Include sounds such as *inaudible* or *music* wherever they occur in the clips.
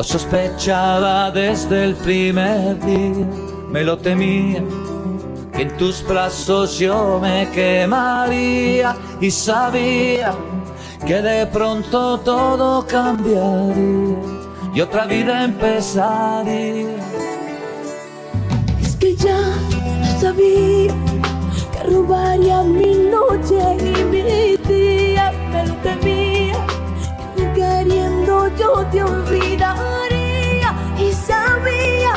lo sospechaba desde el primer día, me lo temía, que en tus brazos yo me quemaría. Y sabía que de pronto todo cambiaría y otra vida empezaría. Es que ya sabía, que robaría mi noche y mi día, me lo temía, yo te olvidaría y sabía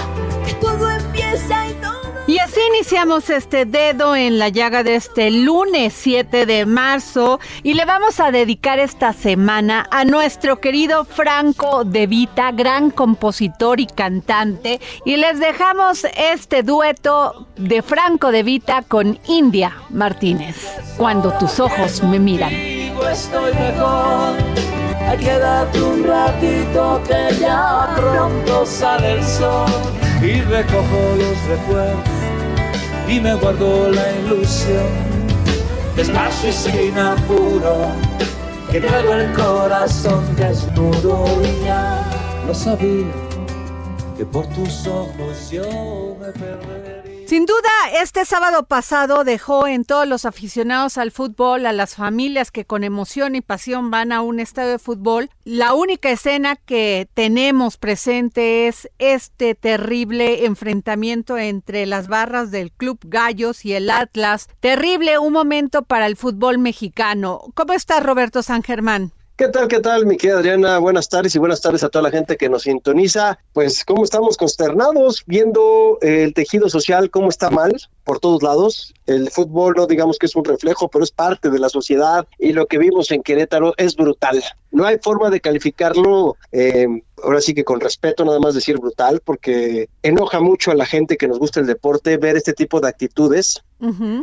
que todo empieza y todo... Y así iniciamos este dedo en la llaga de este lunes 7 de marzo y le vamos a dedicar esta semana a nuestro querido Franco De Vita, gran compositor y cantante. Y les dejamos este dueto de Franco De Vita con India Martínez, Cuando tus ojos me miran. Estoy mejor. Darte un ratito que ya pronto sale el sol y recojo los recuerdos y me guardo la ilusión. Despacio y sin apuro, que traigo el corazón desnudo y ya lo sabía que por tus ojos yo me perdería. Sin duda, este sábado pasado dejó en todos los aficionados al fútbol, a las familias que con emoción y pasión van a un estadio de fútbol, la única escena que tenemos presente es este terrible enfrentamiento entre las barras del Club Gallos y el Atlas. Terrible, un momento para el fútbol mexicano. ¿Cómo está Roberto San Germán? ¿Qué tal, qué tal, mi querida Adriana? Buenas tardes y buenas tardes a toda la gente que nos sintoniza. Pues, ¿cómo estamos consternados viendo eh, el tejido social, cómo está mal por todos lados? El fútbol no digamos que es un reflejo, pero es parte de la sociedad y lo que vimos en Querétaro es brutal. No hay forma de calificarlo, eh, ahora sí que con respeto, nada más decir brutal, porque enoja mucho a la gente que nos gusta el deporte ver este tipo de actitudes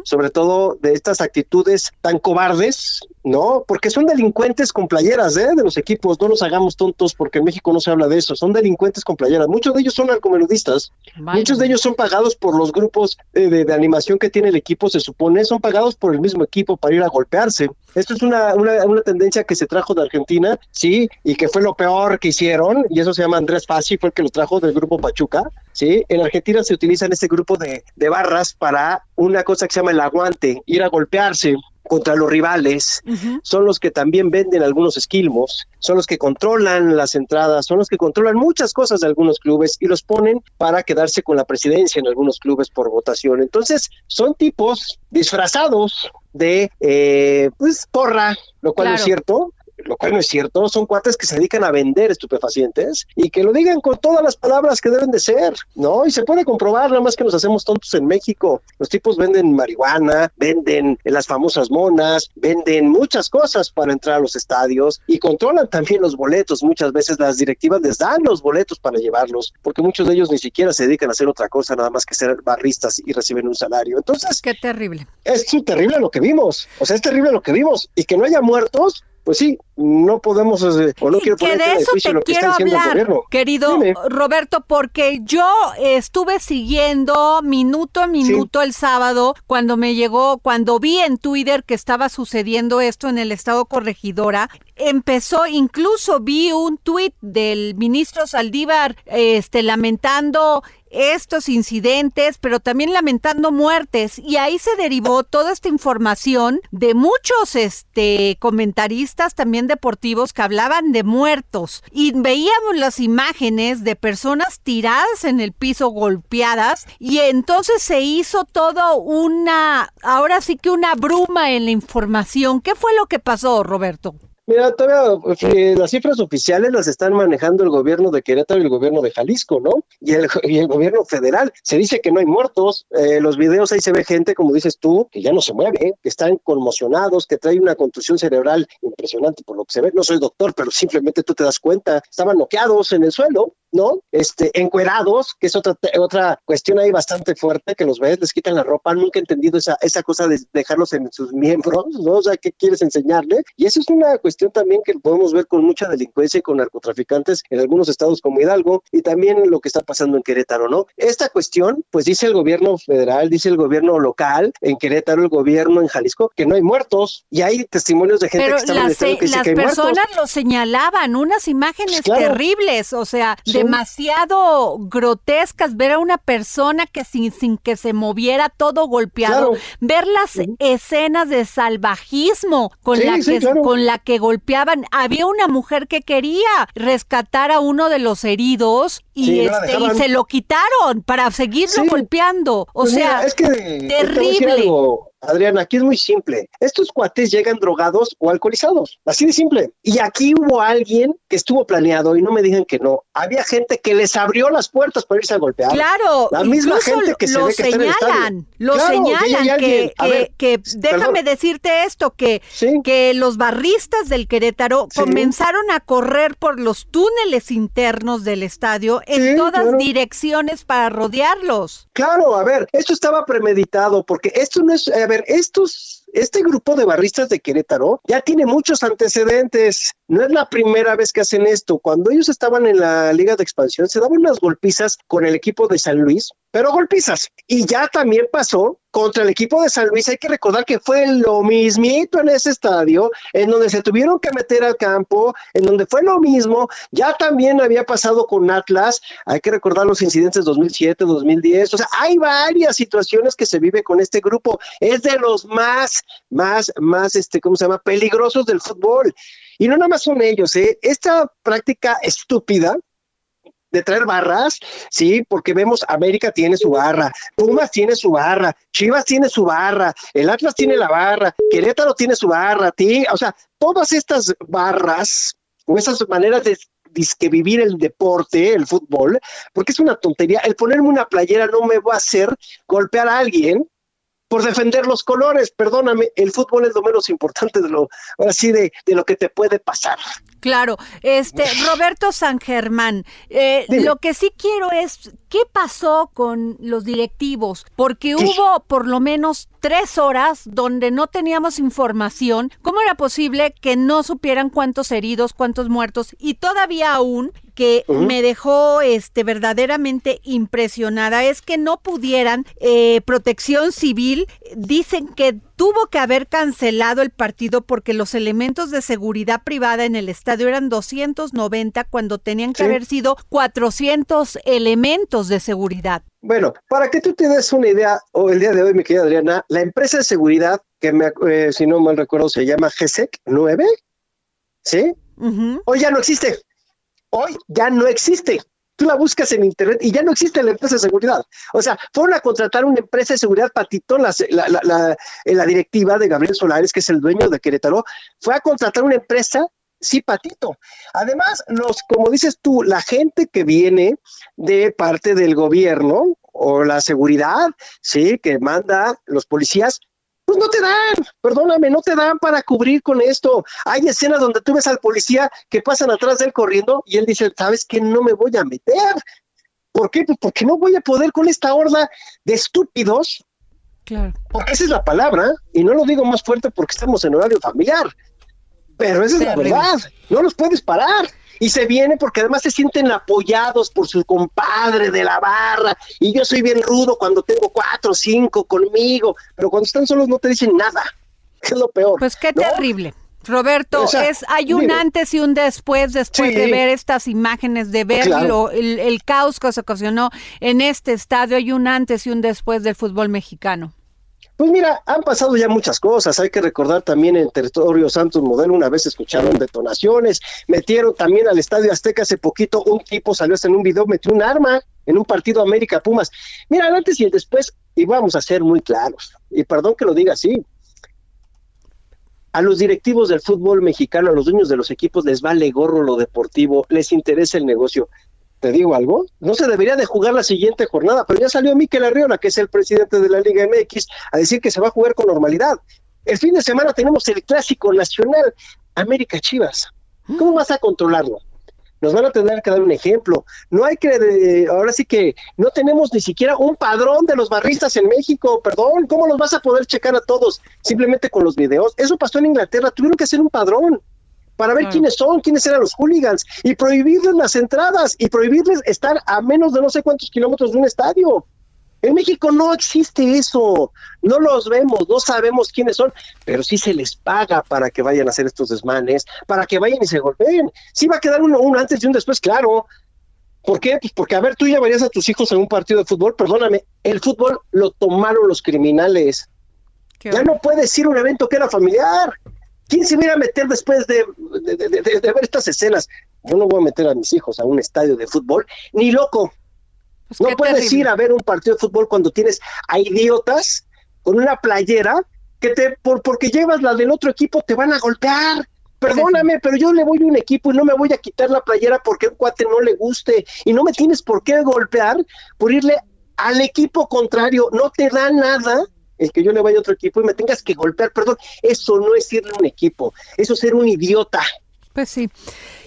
sobre todo de estas actitudes tan cobardes, ¿no? Porque son delincuentes con playeras, ¿eh? De los equipos, no nos hagamos tontos porque en México no se habla de eso, son delincuentes con playeras. Muchos de ellos son narcomenudistas, muchos de ellos son pagados por los grupos eh, de, de, animación que tiene el equipo, se supone, son pagados por el mismo equipo para ir a golpearse. Esto es una, una, una tendencia que se trajo de Argentina, sí, y que fue lo peor que hicieron, y eso se llama Andrés Fassi, fue el que lo trajo del grupo Pachuca, ¿sí? En Argentina se utilizan este grupo de, de barras para una cosa que se llama el aguante, ir a golpearse contra los rivales, uh -huh. son los que también venden algunos esquilmos, son los que controlan las entradas, son los que controlan muchas cosas de algunos clubes y los ponen para quedarse con la presidencia en algunos clubes por votación. Entonces, son tipos disfrazados de eh, pues porra, lo cual claro. no es cierto, lo cual no es cierto, son cuates que se dedican a vender estupefacientes y que lo digan con todas las palabras que deben de ser, ¿no? Y se puede comprobar, nada más que nos hacemos tontos en México. Los tipos venden marihuana, venden las famosas monas, venden muchas cosas para entrar a los estadios y controlan también los boletos. Muchas veces las directivas les dan los boletos para llevarlos, porque muchos de ellos ni siquiera se dedican a hacer otra cosa, nada más que ser barristas y reciben un salario. Entonces, qué terrible. Es terrible lo que vimos, o sea, es terrible lo que vimos y que no haya muertos, pues sí, no podemos eh, o no quiero que de eso te quiero hablar, querido Roberto, porque yo estuve siguiendo minuto a minuto el sábado cuando me llegó, cuando vi en Twitter que estaba sucediendo esto en el estado corregidora, empezó, incluso vi un tuit del ministro Saldívar este lamentando estos incidentes, pero también lamentando muertes. Y ahí se derivó toda esta información de muchos este, comentaristas también deportivos que hablaban de muertos. Y veíamos las imágenes de personas tiradas en el piso, golpeadas. Y entonces se hizo todo una, ahora sí que una bruma en la información. ¿Qué fue lo que pasó, Roberto? Mira, todavía eh, las cifras oficiales las están manejando el gobierno de Querétaro y el gobierno de Jalisco, ¿no? Y el, y el gobierno federal. Se dice que no hay muertos. Eh, los videos ahí se ve gente, como dices tú, que ya no se mueve, que están conmocionados, que trae una contusión cerebral impresionante por lo que se ve. No soy doctor, pero simplemente tú te das cuenta. Estaban noqueados en el suelo ¿no? Este, encuerados, que es otra, otra cuestión ahí bastante fuerte, que los ves, les quitan la ropa, nunca he entendido esa, esa cosa de dejarlos en sus miembros, ¿no? O sea, ¿qué quieres enseñarle? Y eso es una cuestión también que podemos ver con mucha delincuencia y con narcotraficantes en algunos estados como Hidalgo y también lo que está pasando en Querétaro, ¿no? Esta cuestión, pues dice el gobierno federal, dice el gobierno local, en Querétaro, el gobierno en Jalisco, que no hay muertos y hay testimonios de gente que está las, que, las personas lo señalaban, unas imágenes terribles, o sea, de demasiado grotescas ver a una persona que sin, sin que se moviera todo golpeado, ver las escenas de salvajismo con la que con la que golpeaban. Había una mujer que quería rescatar a uno de los heridos y, este, y se lo quitaron para seguirlo golpeando. O pues sea, es que, terrible. Adriana, aquí es muy simple. Estos cuates llegan drogados o alcoholizados, así de simple. Y aquí hubo alguien que estuvo planeado y no me digan que no. Había gente que les abrió las puertas para irse a golpear. Claro, la misma gente que lo se señalan, lo señalan que, que, déjame decirte esto que que los barristas del Querétaro comenzaron a correr por los túneles internos del estadio en todas direcciones para rodearlos. Claro, a ver, esto estaba premeditado porque esto no es ver, estos, este grupo de barristas de Querétaro ya tiene muchos antecedentes. No es la primera vez que hacen esto. Cuando ellos estaban en la Liga de Expansión, se daban unas golpizas con el equipo de San Luis, pero golpizas. Y ya también pasó contra el equipo de San Luis. Hay que recordar que fue lo mismito en ese estadio, en donde se tuvieron que meter al campo, en donde fue lo mismo. Ya también había pasado con Atlas. Hay que recordar los incidentes 2007, 2010. O sea, hay varias situaciones que se vive con este grupo. Es de los más, más, más, este, ¿cómo se llama? Peligrosos del fútbol. Y no nada más son ellos, ¿eh? Esta práctica estúpida de traer barras, sí, porque vemos América tiene su barra, Pumas tiene su barra, Chivas tiene su barra, el Atlas tiene la barra, Querétaro tiene su barra, ¿sí? o sea, todas estas barras o esas maneras de que vivir el deporte, el fútbol, porque es una tontería. El ponerme una playera no me va a hacer golpear a alguien por defender los colores. Perdóname, el fútbol es lo menos importante de lo así de, de lo que te puede pasar. Claro, este Roberto San Germán, eh, lo que sí quiero es qué pasó con los directivos, porque hubo por lo menos tres horas donde no teníamos información. ¿Cómo era posible que no supieran cuántos heridos, cuántos muertos y todavía aún que me dejó este verdaderamente impresionada es que no pudieran eh, protección civil dicen que tuvo que haber cancelado el partido porque los elementos de seguridad privada en el estadio eran 290 cuando tenían que haber sido 400 elementos de seguridad. Bueno, para que tú te des una idea, o el día de hoy, mi querida Adriana, la empresa de seguridad, que me, eh, si no mal recuerdo se llama GSEC 9, ¿sí? Hoy ya no existe. Hoy ya no existe tú la buscas en internet y ya no existe la empresa de seguridad. O sea, fueron a contratar una empresa de seguridad, Patito, la, la, la, directiva de Gabriel Solares, que es el dueño de Querétaro, fue a contratar una empresa sí, Patito. Además, los, como dices tú, la gente que viene de parte del gobierno o la seguridad, sí, que manda los policías, pues no te dan, perdóname, no te dan para cubrir con esto. Hay escenas donde tú ves al policía que pasan atrás de él corriendo y él dice, ¿sabes qué? No me voy a meter. ¿Por qué? Pues porque no voy a poder con esta horda de estúpidos. Claro. Porque esa es la palabra, y no lo digo más fuerte porque estamos en horario familiar. Pero esa es la verdad, no los puedes parar. Y se viene porque además se sienten apoyados por su compadre de la barra. Y yo soy bien rudo cuando tengo cuatro o cinco conmigo, pero cuando están solos no te dicen nada. *laughs* Es lo peor. Pues qué terrible. Roberto, es, hay un antes y un después, después de ver estas imágenes, de ver el, caos que se ocasionó en este estadio, hay un antes y un después del fútbol mexicano. Pues mira, han pasado ya muchas cosas. Hay que recordar también en territorio Santos Modelo, una vez escucharon detonaciones, metieron también al Estadio Azteca hace poquito, un tipo salió hasta en un video, metió un arma en un partido América Pumas. Mira, antes y el después, y vamos a ser muy claros, y perdón que lo diga así, a los directivos del fútbol mexicano, a los dueños de los equipos, les vale gorro lo deportivo, les interesa el negocio. ¿Te digo algo? No se debería de jugar la siguiente jornada, pero ya salió Miquel Arriola, que es el presidente de la Liga MX, a decir que se va a jugar con normalidad. El fin de semana tenemos el clásico nacional América Chivas. ¿Cómo vas a controlarlo? nos van a tener que dar un ejemplo. No hay que, ahora sí que no tenemos ni siquiera un padrón de los barristas en México, perdón, ¿cómo los vas a poder checar a todos simplemente con los videos? Eso pasó en Inglaterra, tuvieron que hacer un padrón para ver quiénes son, quiénes eran los hooligans y prohibirles las entradas y prohibirles estar a menos de no sé cuántos kilómetros de un estadio. En México no existe eso, no los vemos, no sabemos quiénes son, pero sí se les paga para que vayan a hacer estos desmanes, para que vayan y se golpeen. Sí va a quedar uno, un antes y un después, claro. ¿Por qué? Pues porque, a ver, tú llevarías a tus hijos en un partido de fútbol, perdóname, el fútbol lo tomaron los criminales. ya no puedes ir a un evento que era familiar. ¿Quién se viera a meter después de, de ver estas escenas? Yo no voy a meter a mis hijos a un estadio de fútbol, ni loco. Pues no puedes ir a ver un partido de fútbol cuando tienes a idiotas con una playera que te, por, porque llevas la del otro equipo, te van a golpear. Perdóname, pero yo le voy a un equipo y no me voy a quitar la playera porque un cuate no le guste. Y no me tienes por qué golpear por irle al equipo contrario. No te da nada el que yo le vaya a otro equipo y me tengas que golpear. Perdón, eso no es irle a un equipo, eso es ser un idiota. Pues sí.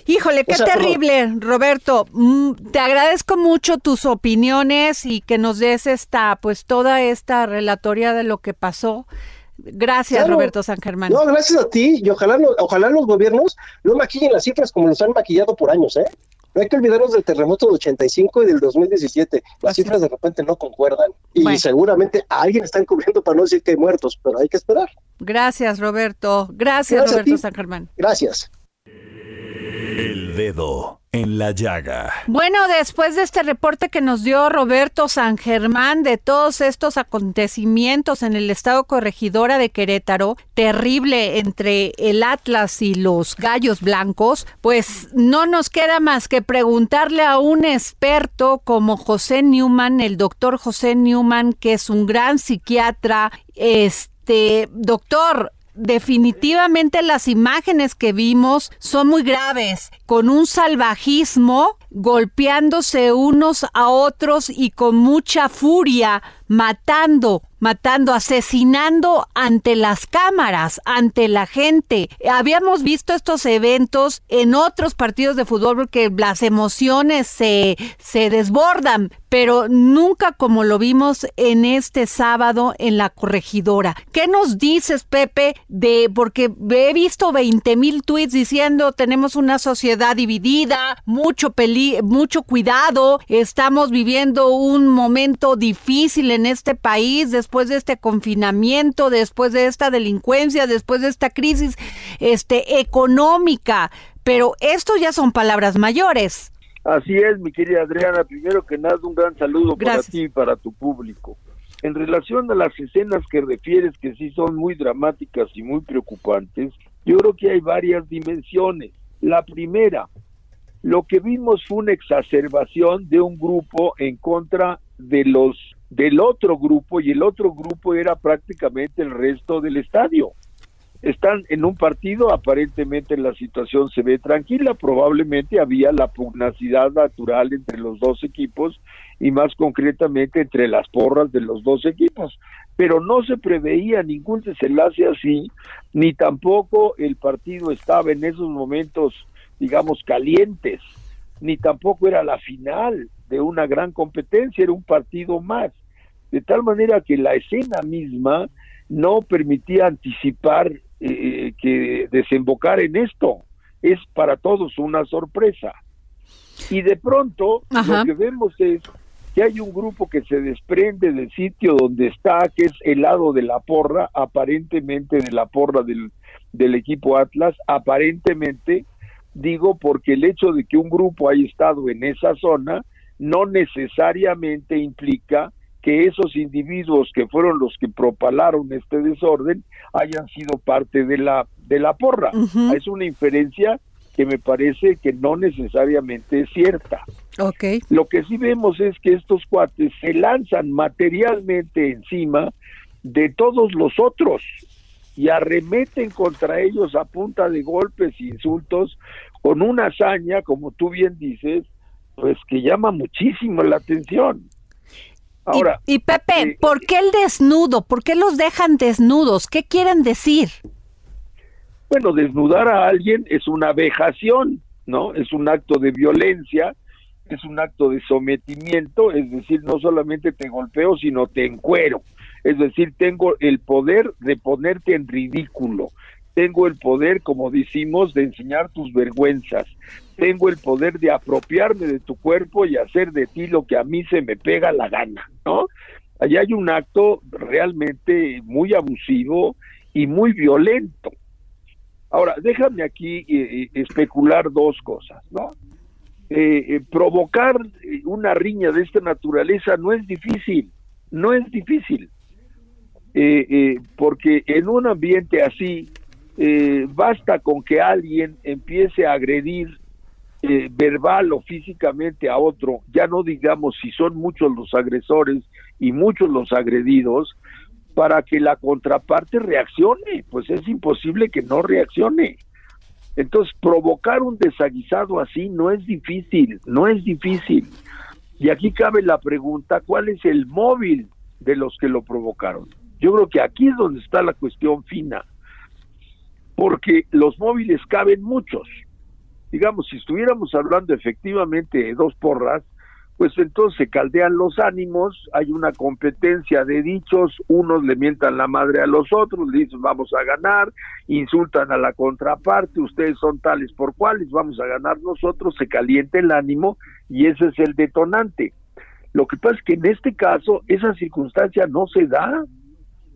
Híjole, qué terrible, Roberto. Mm, te agradezco mucho tus opiniones y que nos des esta, pues toda esta relatoria de lo que pasó. Gracias, Roberto San Germán. No, gracias a ti y ojalá, ojalá los gobiernos no maquillen las cifras como los han maquillado por años, ¿eh? No hay que olvidarnos del terremoto del 85 y del 2017. Las cifras de repente no concuerdan y seguramente alguien está encubriendo para no decir que hay muertos, pero hay que esperar. Gracias, Roberto. Gracias, Roberto San Germán. Gracias. El dedo en la llaga. Bueno, después de este reporte que nos dio Roberto San Germán de todos estos acontecimientos en el estado corregidora de Querétaro, terrible entre el Atlas y los Gallos Blancos, pues no nos queda más que preguntarle a un experto como José Newman, el doctor José Newman, que es un gran psiquiatra, este, doctor, definitivamente las imágenes que vimos son muy graves, con un salvajismo, golpeándose unos a otros y con mucha furia, matando matando, asesinando ante las cámaras, ante la gente. Habíamos visto estos eventos en otros partidos de fútbol porque las emociones se, se desbordan, pero nunca como lo vimos en este sábado en la corregidora. ¿Qué nos dices, Pepe, de porque he visto 20 mil tweets diciendo tenemos una sociedad dividida, mucho peli mucho cuidado, estamos viviendo un momento difícil en este país de este confinamiento, después de esta delincuencia, después de esta crisis este económica, pero esto ya son palabras mayores. Así es, mi querida Adriana. Primero que nada, un gran saludo para ti y para tu público. En relación a las escenas que refieres, que sí son muy dramáticas y muy preocupantes, yo creo que hay varias dimensiones. La primera, lo que vimos fue una exacerbación de un grupo en contra de los del otro grupo y el otro grupo era prácticamente el resto del estadio. Están en un partido, aparentemente la situación se ve tranquila, probablemente había la pugnacidad natural entre los dos equipos y más concretamente entre las porras de los dos equipos, pero no se preveía ningún desenlace así, ni tampoco el partido estaba en esos momentos, digamos, calientes, ni tampoco era la final de una gran competencia, era un partido más, de tal manera que la escena misma no permitía anticipar eh, que, desembocar en esto. Es para todos una sorpresa. Y de pronto lo que vemos es que hay un grupo que se desprende del sitio donde está, que es el lado de la porra, aparentemente de la porra del, del equipo Atlas, aparentemente, digo porque el hecho de que un grupo haya estado en esa zona no necesariamente implica que esos individuos que fueron los que propalaron este desorden hayan sido parte de la de la porra. Es una inferencia que me parece que no necesariamente es cierta. Okay. Lo que sí vemos es que estos cuates se lanzan materialmente encima de todos los otros y arremeten contra ellos a punta de golpes e insultos con una hazaña, como tú bien dices, pues que llama muchísimo la atención. Ahora, y, Pepe, eh, ¿por qué el desnudo? ¿Por qué los dejan desnudos? ¿Qué quieren decir? Bueno, desnudar a alguien es una vejación, ¿no? Es un acto de violencia, es un acto de sometimiento, es decir, no solamente te golpeo, sino te encuero. Es decir, tengo el poder de ponerte en ridículo. Tengo el poder, como decimos, de enseñar tus vergüenzas. Tengo el poder de apropiarme de tu cuerpo y hacer de ti lo que a mí se me pega la gana, ¿no? Allá hay un acto realmente muy abusivo y muy violento. Ahora, déjame aquí eh, eh, especular dos cosas, ¿no? Eh, provocar una riña de esta naturaleza no es difícil, no es difícil, porque en un ambiente así basta con que alguien empiece a agredir verbal o físicamente a otro, ya no digamos si son muchos los agresores y muchos los agredidos, para que la contraparte reaccione, pues es imposible que no reaccione. Entonces, provocar un desaguisado así no es difícil, no es difícil. Y aquí cabe la pregunta, ¿cuál es el móvil de los que lo provocaron? Yo creo que aquí es donde está la cuestión fina, porque los móviles caben muchos. Digamos, si estuviéramos hablando efectivamente de dos porras, pues entonces se caldean los ánimos, hay una competencia de dichos, unos le mientan la madre a los otros, le dicen vamos a ganar, insultan a la contraparte, ustedes son tales por cuales, vamos a ganar nosotros, se calienta el ánimo y ese es el detonante. Lo que pasa es que en este caso esa circunstancia no se da.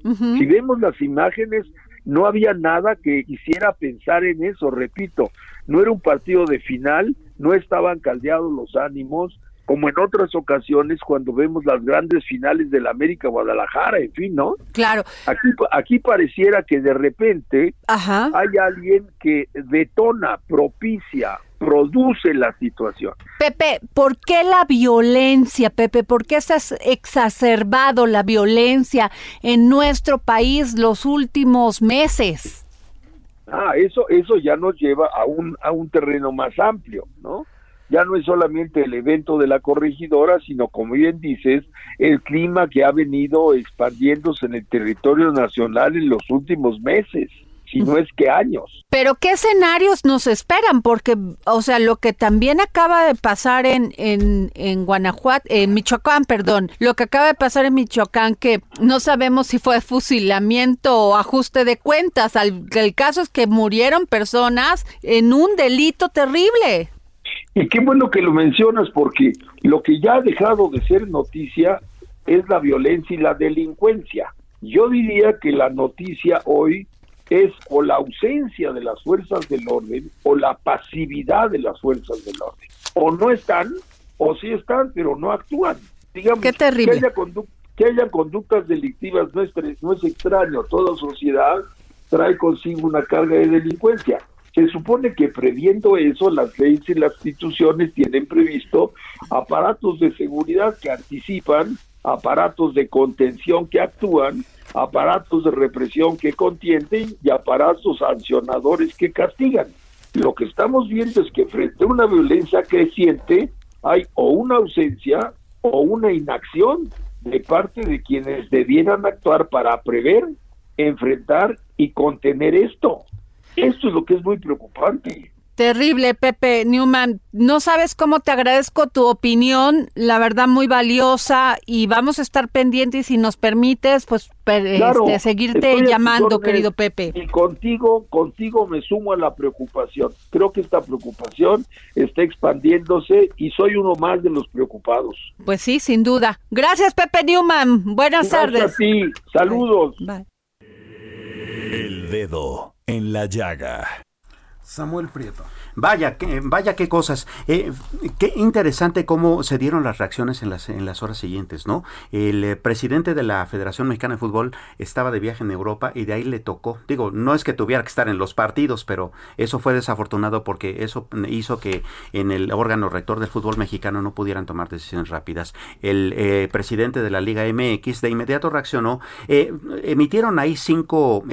Si vemos las imágenes, no había nada que hiciera pensar en eso, repito, no era un partido de final, no estaban caldeados los ánimos, como en otras ocasiones cuando vemos las grandes finales del América Guadalajara, en fin, ¿no? Claro. Aquí, aquí pareciera que de repente hay alguien que detona, propicia, produce la situación. Pepe, ¿por qué la violencia, Pepe? ¿Por qué se ha exacerbado la violencia en nuestro país los últimos meses? Ah, eso, eso ya nos lleva a un, a un terreno más amplio, ¿no? ya no es solamente el evento de la corregidora, sino como bien dices, el clima que ha venido expandiéndose en el territorio nacional en los últimos meses si no es que años. Pero ¿qué escenarios nos esperan? Porque, o sea, lo que también acaba de pasar en, en, en Guanajuato, en Michoacán, perdón, lo que acaba de pasar en Michoacán, que no sabemos si fue fusilamiento o ajuste de cuentas, el caso es que murieron personas en un delito terrible. Y qué bueno que lo mencionas porque lo que ya ha dejado de ser noticia es la violencia y la delincuencia. Yo diría que la noticia hoy es o la ausencia de las fuerzas del orden o la pasividad de las fuerzas del orden. O no están, o sí están, pero no actúan. Digamos, Qué terrible. Que haya, que haya conductas delictivas no es, no es extraño. Toda sociedad trae consigo una carga de delincuencia. Se supone que previendo eso, las leyes y las instituciones tienen previsto aparatos de seguridad que anticipan, aparatos de contención que actúan, aparatos de represión que contienden y aparatos sancionadores que castigan. Lo que estamos viendo es que frente a una violencia creciente hay o una ausencia o una inacción de parte de quienes debieran actuar para prever, enfrentar y contener esto. Esto es lo que es muy preocupante. Terrible, Pepe Newman. No sabes cómo te agradezco tu opinión, la verdad muy valiosa y vamos a estar pendientes si nos permites, pues este, seguirte llamando, querido Pepe. Y contigo, contigo me sumo a la preocupación. Creo que esta preocupación está expandiéndose y soy uno más de los preocupados. Pues sí, sin duda. Gracias, Pepe Newman. Buenas tardes. A ti. Saludos. El dedo en la llaga. Samuel Prieto. Vaya, que, vaya qué cosas. Eh, qué interesante cómo se dieron las reacciones en las, en las horas siguientes, ¿no? El eh, presidente de la Federación Mexicana de Fútbol estaba de viaje en Europa y de ahí le tocó. Digo, no es que tuviera que estar en los partidos, pero eso fue desafortunado porque eso hizo que en el órgano rector del fútbol mexicano no pudieran tomar decisiones rápidas. El eh, presidente de la Liga MX de inmediato reaccionó. emitieron ahí cinco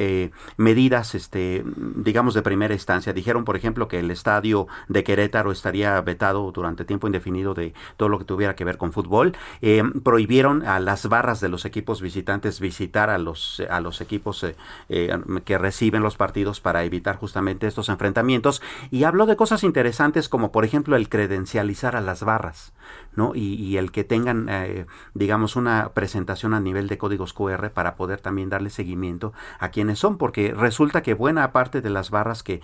medidas, este, digamos, de primera instancia. Dijeron, por ejemplo, que el Estado de Querétaro estaría vetado durante tiempo indefinido de todo lo que tuviera que ver con fútbol. Eh, prohibieron a las barras de los equipos visitantes visitar a los, a los equipos eh, eh, que reciben los partidos para evitar justamente estos enfrentamientos. Y habló de cosas interesantes como por ejemplo el credencializar a las barras. ¿no? Y, el que tengan, digamos, una presentación a nivel de códigos QR para poder también darle seguimiento a quienes son, porque resulta que buena parte de las barras que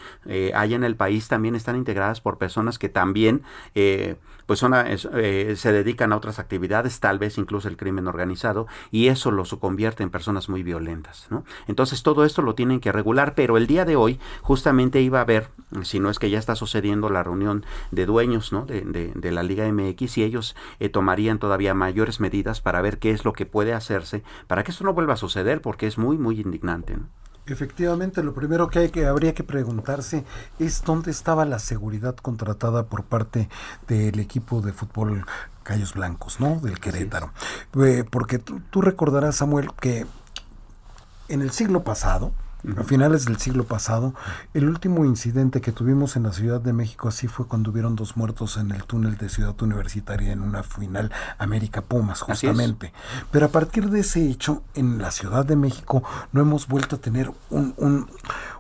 hay en el país también están integradas por personas que también eh, pues son eh, se dedican a otras actividades, tal vez incluso el crimen organizado, y eso los convierte en personas muy violentas. ¿no? Entonces todo esto lo tienen que regular, pero el día de hoy justamente iba a haber, si no es que ya está sucediendo la reunión de dueños ¿no? de, de, la Liga MX, y ellos eh, tomarían todavía mayores medidas para ver qué es lo que puede hacerse para que esto no vuelva a suceder, porque es muy, muy indignante. ¿no? Efectivamente, lo primero que, hay que habría que preguntarse es dónde estaba la seguridad contratada por parte del equipo de fútbol Callos Blancos, ¿no? Del Querétaro. Eh, porque tú recordarás, Samuel, que en el siglo pasado, a finales del siglo pasado. El último incidente que tuvimos en la Ciudad de México así fue cuando hubieron dos muertos en el túnel de Ciudad Universitaria en una final América Pumas, justamente. Pero a partir de ese hecho, en la Ciudad de México no hemos vuelto a tener un,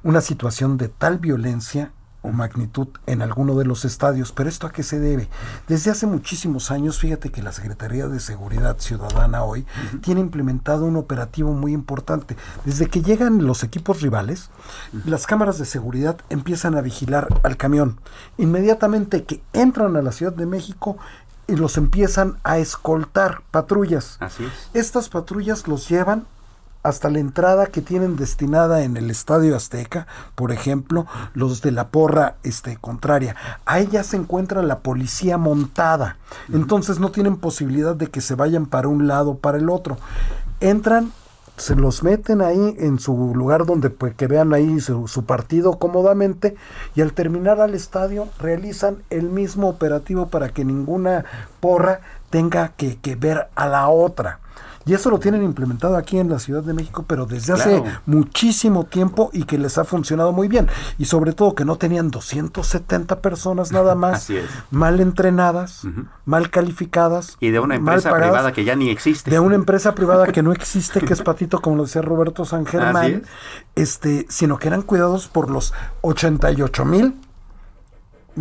una situación de tal violencia o magnitud en alguno de los estadios. Pero esto a qué se debe? Desde hace muchísimos años, fíjate que la Secretaría de Seguridad Ciudadana hoy tiene implementado un operativo muy importante. Desde que llegan los equipos rivales, las cámaras de seguridad empiezan a vigilar al camión. Inmediatamente que entran a la Ciudad de México, y los empiezan a escoltar patrullas. Así es. Estas patrullas los llevan hasta la entrada que tienen destinada en el Estadio Azteca, por ejemplo, los de la porra este, contraria. Ahí ya se encuentra la policía montada. Entonces no tienen posibilidad de que se vayan para un lado o para el otro. Entran, se los meten ahí en su lugar donde pues, que vean ahí su, partido cómodamente y al terminar al estadio realizan el mismo operativo para que ninguna porra tenga que, que ver a la otra. Y eso lo tienen implementado aquí en la Ciudad de México, pero desde hace muchísimo tiempo y que les ha funcionado muy bien. Y sobre todo que no tenían 270 personas nada *laughs* más mal entrenadas, mal calificadas. Y de una empresa privada que ya ni existe. De una empresa privada *laughs* que no existe, que es Patito, como lo decía Roberto San Germán, este, sino que eran cuidados por los 88 mil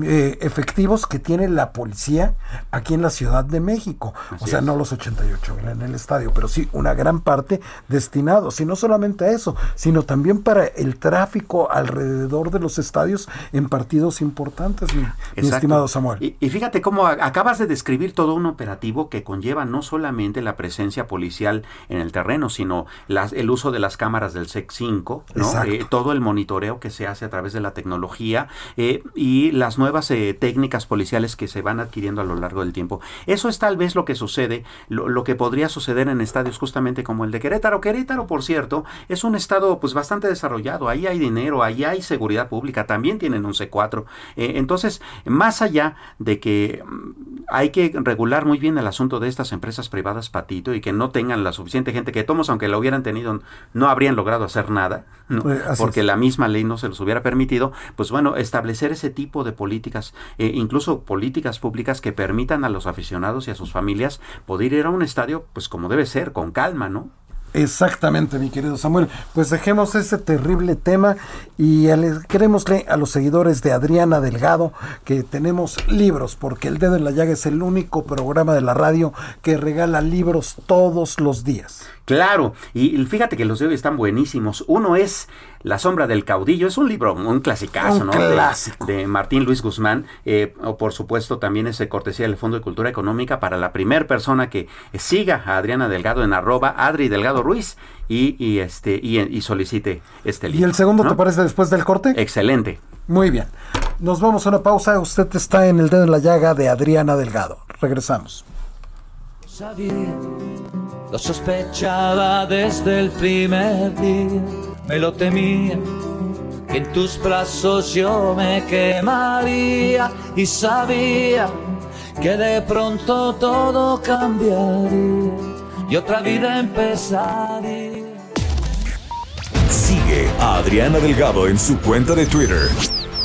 eh, efectivos que tiene la policía aquí en la Ciudad de México. o sea, no los 88 en el estadio, pero sí una gran parte destinados. Y no solamente a eso, sino también para el tráfico alrededor de los estadios en partidos importantes, mi, estimado Samuel. Y, fíjate cómo acabas de describir todo un operativo que conlleva no solamente la presencia policial en el terreno, sino las, el uso de las cámaras del SEC 5, eh, todo el monitoreo que se hace a través de la tecnología eh, y las nuevas eh, técnicas policiales que se van adquiriendo a lo largo del tiempo. Eso es tal vez lo que sucede, lo, que podría suceder en estadios justamente como el de Querétaro. Querétaro, por cierto, es un estado pues bastante desarrollado. Ahí hay dinero, ahí hay seguridad pública, también tienen un C4. Eh, entonces, más allá de que mm, hay que regular muy bien el asunto de estas empresas privadas patito y que no tengan la suficiente gente que tomos, aunque lo hubieran tenido, no habrían logrado hacer nada, pues, porque la misma ley no se los hubiera permitido, pues bueno, establecer ese tipo de políticas políticas, eh, incluso políticas públicas que permitan a los aficionados y a sus familias poder ir a un estadio, pues como debe ser, con calma, ¿no? Exactamente, mi querido Samuel. Pues dejemos ese terrible tema y querémosle a los seguidores de Adriana Delgado que tenemos libros, porque El Dedo en la Llaga es el único programa de la radio que regala libros todos los días. Claro, y fíjate que los de hoy están buenísimos. Uno es La sombra del caudillo, es un libro, un clasicazo, ¿no? Clásico. De, Martín Luis Guzmán, eh, o por supuesto también es cortesía del Fondo de Cultura Económica para la primera persona que siga a Adriana Delgado en arroba Adri Delgado Ruiz y, este y, solicite este libro. ¿Y el segundo te parece después del corte? Excelente. Muy bien. Nos vamos a una pausa. Usted está en el dedo en la llaga de Adriana Delgado. Regresamos. Lo sospechaba desde el primer día, me lo temía, que en tus brazos yo me quemaría y sabía que de pronto todo cambiaría y otra vida empezaría. Sigue a Adriana Delgado en su cuenta de Twitter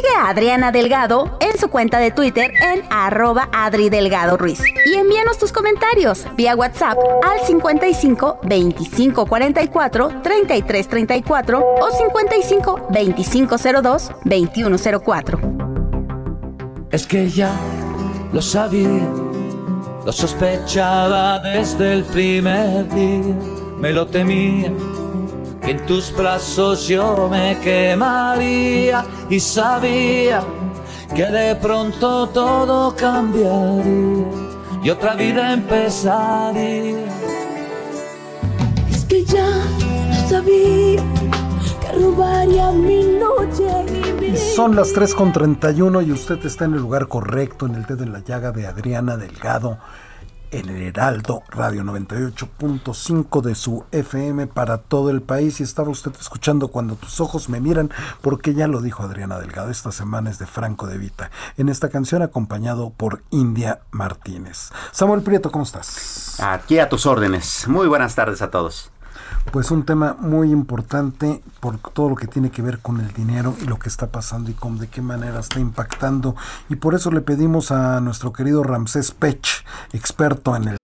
Sigue a Adriana Delgado en su cuenta de Twitter en arroba Adri Delgado Ruiz. Y envíanos tus comentarios vía WhatsApp al 55 25 44 33 34 o 55 25 02 21 04. Es que ya lo sabía, lo sospechaba desde el primer día, me lo temía que en tus brazos yo me quemaría y sabía que de pronto todo cambiaría y otra vida empezaría. Es que ya no sabía que robaría mi noche y mi... Son las 3.31 y usted está en el lugar correcto, en el dedo en la llaga de Adriana Delgado en el Heraldo Radio 98.5 de su FM para todo el país. Y estaba usted escuchando cuando tus ojos me miran, porque ya lo dijo Adriana Delgado, esta semana es de Franco de Vita, en esta canción acompañado por India Martínez. Samuel Prieto, ¿cómo estás? Aquí a tus órdenes. Muy buenas tardes a todos pues un tema muy importante por todo lo que tiene que ver con el dinero y lo que está pasando y con de qué manera está impactando. Y por eso le pedimos a nuestro querido Ramsés Pech, experto en el...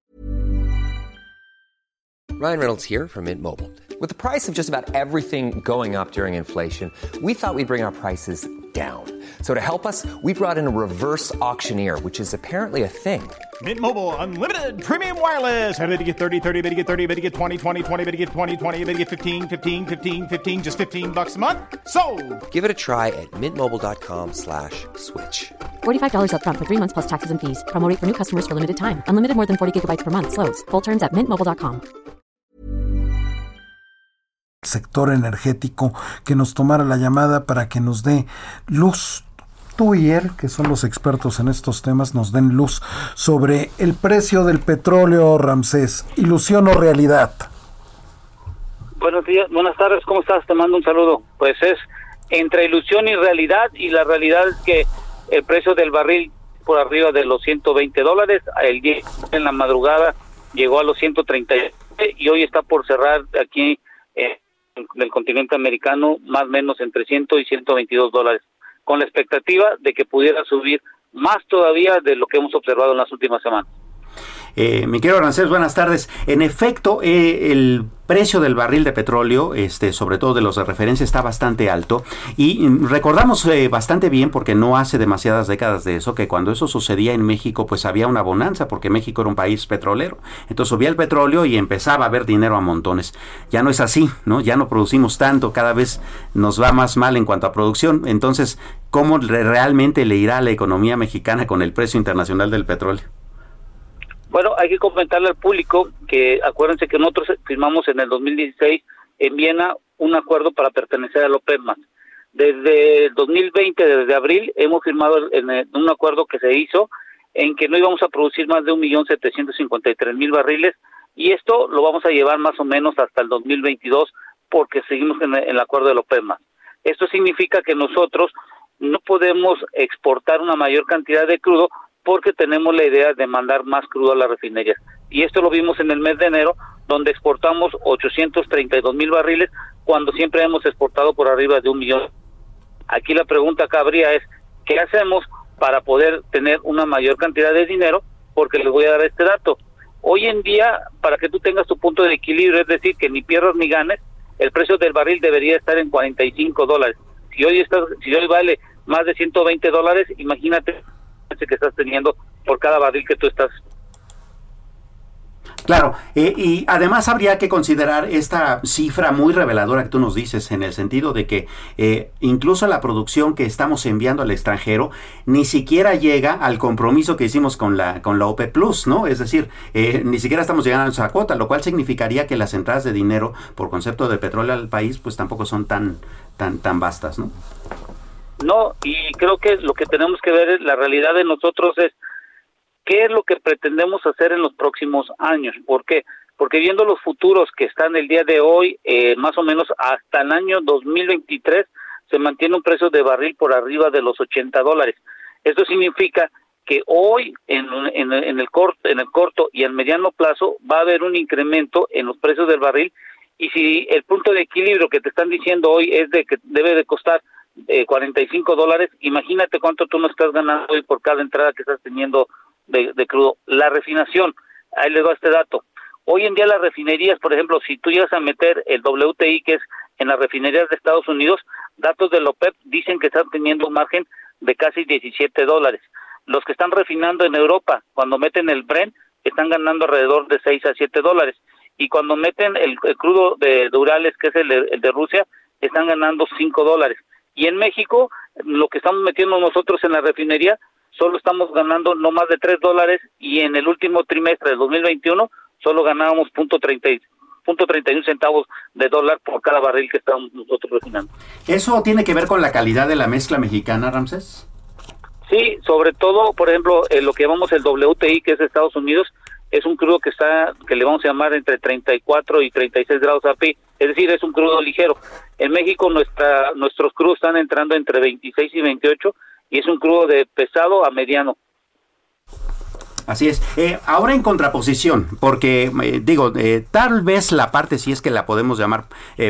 Ryan Reynolds here from Mint Mobile. With the price of just about everything going up during inflation, we thought we'd bring our prices down. So to help us, we brought in a reverse auctioneer, which is apparently a thing. Mint Mobile unlimited premium wireless. Ready to get 30, 30, bit to get 30, bit to get 20, 20, 20, bit to get 20, 20, bit to get 15, 15, 15, 15 just 15 bucks a month. So, Give it a try at mintmobile.com/switch. slash $45 up front for 3 months plus taxes and fees. Promo rate for new customers for limited time. Unlimited more than 40 gigabytes per month slows. Full terms at mintmobile.com. sector energético que nos tomara la llamada para que nos dé luz tú y él, que son los expertos en estos temas, nos den luz sobre el precio del petróleo, Ramsés, ilusión o realidad. Buenos días, buenas tardes, ¿cómo estás? Te mando un saludo. Pues es entre ilusión y realidad, y la realidad es que el precio del barril por arriba de los 120 dólares, el día en la madrugada llegó a los 130 y hoy está por cerrar aquí en el continente americano más o menos entre 100 y 122 dólares con la expectativa de que pudiera subir más todavía de lo que hemos observado en las últimas semanas. Eh, mi querido Rancés, buenas tardes. En efecto, eh, el precio del barril de petróleo, este, sobre todo de los de referencia, está bastante alto. Y mm, recordamos eh, bastante bien, porque no hace demasiadas décadas de eso, que cuando eso sucedía en México, pues había una bonanza, porque México era un país petrolero. Entonces subía el petróleo y empezaba a haber dinero a montones. Ya no es así, ¿no? Ya no producimos tanto, cada vez nos va más mal en cuanto a producción. Entonces, ¿cómo realmente le irá a la economía mexicana con el precio internacional del petróleo? Bueno, hay que comentarle al público que acuérdense que nosotros firmamos en el 2016 en Viena un acuerdo para pertenecer a la OPEMA. Desde el 2020, desde abril, hemos firmado en un acuerdo que se hizo en que no íbamos a producir más de 1.753.000 barriles y esto lo vamos a llevar más o menos hasta el 2022 porque seguimos en el, acuerdo de la OPEMA. Esto significa que nosotros no podemos exportar una mayor cantidad de crudo porque tenemos la idea de mandar más crudo a las refinerías. Y esto lo vimos en el mes de enero, donde exportamos 832 mil barriles, cuando siempre hemos exportado por arriba de un millón. Aquí la pregunta cabría es, ¿qué hacemos para poder tener una mayor cantidad de dinero? Porque les voy a dar este dato. Hoy en día, para que tú tengas tu punto de equilibrio, es decir, que ni pierdas ni ganes, el precio del barril debería estar en 45 dólares. Si hoy, está, si hoy vale más de 120 dólares, imagínate que estás teniendo por cada barril que tú estás Claro, eh, y además habría que considerar esta cifra muy reveladora que tú nos dices, en el sentido de que eh, incluso la producción que estamos enviando al extranjero ni siquiera llega al compromiso que hicimos con la, con la OPE Plus, ¿no? Es decir, eh, ni siquiera estamos llegando a esa cuota, lo cual significaría que las entradas de dinero por concepto de petróleo al país, pues tampoco son tan, tan, tan vastas, ¿no? No, y creo que lo que tenemos que ver es la realidad de nosotros es qué es lo que pretendemos hacer en los próximos años. ¿Por qué? Porque viendo los futuros que están el día de hoy, eh, más o menos hasta el año 2023, se mantiene un precio de barril por arriba de los 80 dólares. Esto significa que hoy en, en, en, el corto, en el corto y el mediano plazo va a haber un incremento en los precios del barril y si el punto de equilibrio que te están diciendo hoy es de que debe de costar eh, 45 dólares, imagínate cuánto tú no estás ganando hoy por cada entrada que estás teniendo de, crudo. La refinación, ahí les doy este dato. Hoy en día las refinerías, por ejemplo, si tú llegas a meter el WTI, que es en las refinerías de Estados Unidos, datos de OPEP dicen que están teniendo un margen de casi 17 dólares. Los que están refinando en Europa, cuando meten el Brent, están ganando alrededor de 6 a 7 dólares. Y cuando meten el, crudo de, Urales, que es el, el de Rusia, están ganando 5 dólares. Y en México, lo que estamos metiendo nosotros en la refinería solo estamos ganando no más de 3 dólares y en el último trimestre del 2021 solo ganábamos punto treinta punto 31 centavos de dólar por cada barril que estamos nosotros refinando. ¿Eso tiene que ver con la calidad de la mezcla mexicana, Ramses? Sí, sobre todo, por ejemplo, lo que llamamos el WTI, que es de Estados Unidos, es un crudo que está, que le vamos a llamar entre 34 y 36 grados API, es decir, es un crudo ligero. En México nuestra, nuestros crudos están entrando entre 26 y 28 y es un crudo de pesado a mediano. Así es. Eh, ahora en contraposición, porque eh, digo, eh, tal vez la parte, si es que la podemos llamar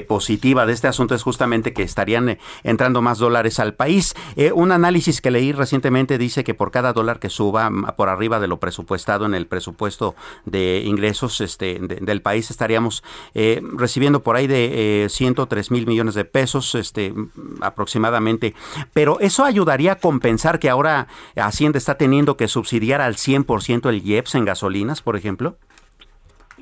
positiva de este asunto, es justamente que estarían entrando más dólares al país. un análisis que leí recientemente dice que por cada dólar que suba por arriba de lo presupuestado en el presupuesto de ingresos este, del país, estaríamos recibiendo por ahí de 103 mil millones de pesos este, aproximadamente. Pero eso ayudaría a compensar que ahora Hacienda está teniendo que subsidiar al 100% el IEPS en gasolinas, por ejemplo?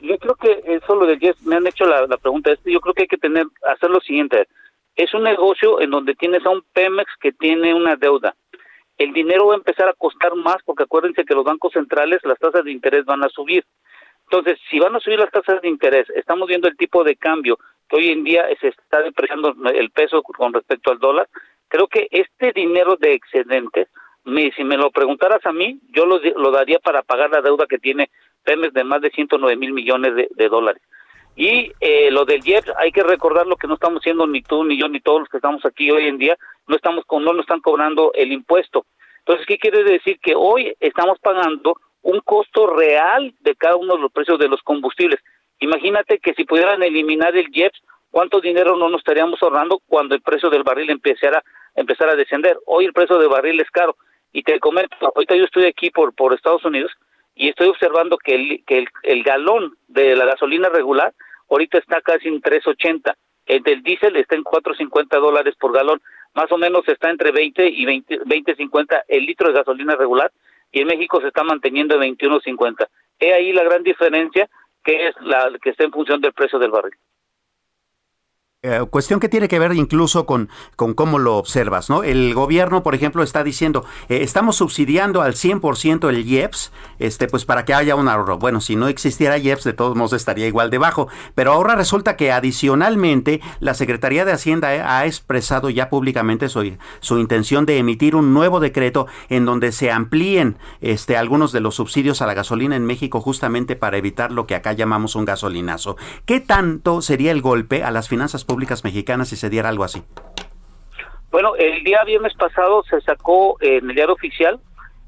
Yo creo que eso lo del IEPS, me han hecho la, pregunta, este, yo creo que hay que tener, hacer lo siguiente, es un negocio en donde tienes a un Pemex que tiene una deuda. El dinero va a empezar a costar más porque acuérdense que los bancos centrales las tasas de interés van a subir. Entonces, si van a subir las tasas de interés, estamos viendo el tipo de cambio que hoy en día se está depreciando el peso con respecto al dólar, creo que este dinero de excedentes si me lo preguntaras a mí, yo lo, lo, daría para pagar la deuda que tiene Pemex de más de 109 mil millones de, dólares. Y eh, lo del JEP, hay que recordar lo que no estamos haciendo ni tú, ni yo, ni todos los que estamos aquí hoy en día, no estamos con, no nos están cobrando el impuesto. Entonces, ¿qué quiere decir? Que hoy estamos pagando un costo real de cada uno de los precios de los combustibles. Imagínate que si pudieran eliminar el JEPS, ¿cuánto dinero no nos estaríamos ahorrando cuando el precio del barril empezara, empezara a descender? Hoy el precio del barril es caro. Y te comento, ahorita yo estoy aquí por, por Estados Unidos y estoy observando que el, que el, galón de la gasolina regular ahorita está casi en 3.80. El del diésel está en 4.50 dólares por galón. Más o menos está entre 20 y 20.50 el litro de gasolina regular y en México se está manteniendo en 21.50. He ahí la gran diferencia que es la que está en función del precio del barril. Eh, cuestión que tiene que ver incluso con, con cómo lo observas, ¿no? El gobierno, por ejemplo, está diciendo, eh, estamos subsidiando al 100% el IEPS, este, pues para que haya un ahorro. Bueno, si no existiera IEPS, de todos modos estaría igual de bajo. Pero ahora resulta que adicionalmente la Secretaría de Hacienda ha expresado ya públicamente su, su intención de emitir un nuevo decreto en donde se amplíen este, algunos de los subsidios a la gasolina en México justamente para evitar lo que acá llamamos un gasolinazo. ¿Qué tanto sería el golpe a las finanzas públicas? Públicas mexicanas si se diera algo así? Bueno, el día viernes pasado se sacó en el diario oficial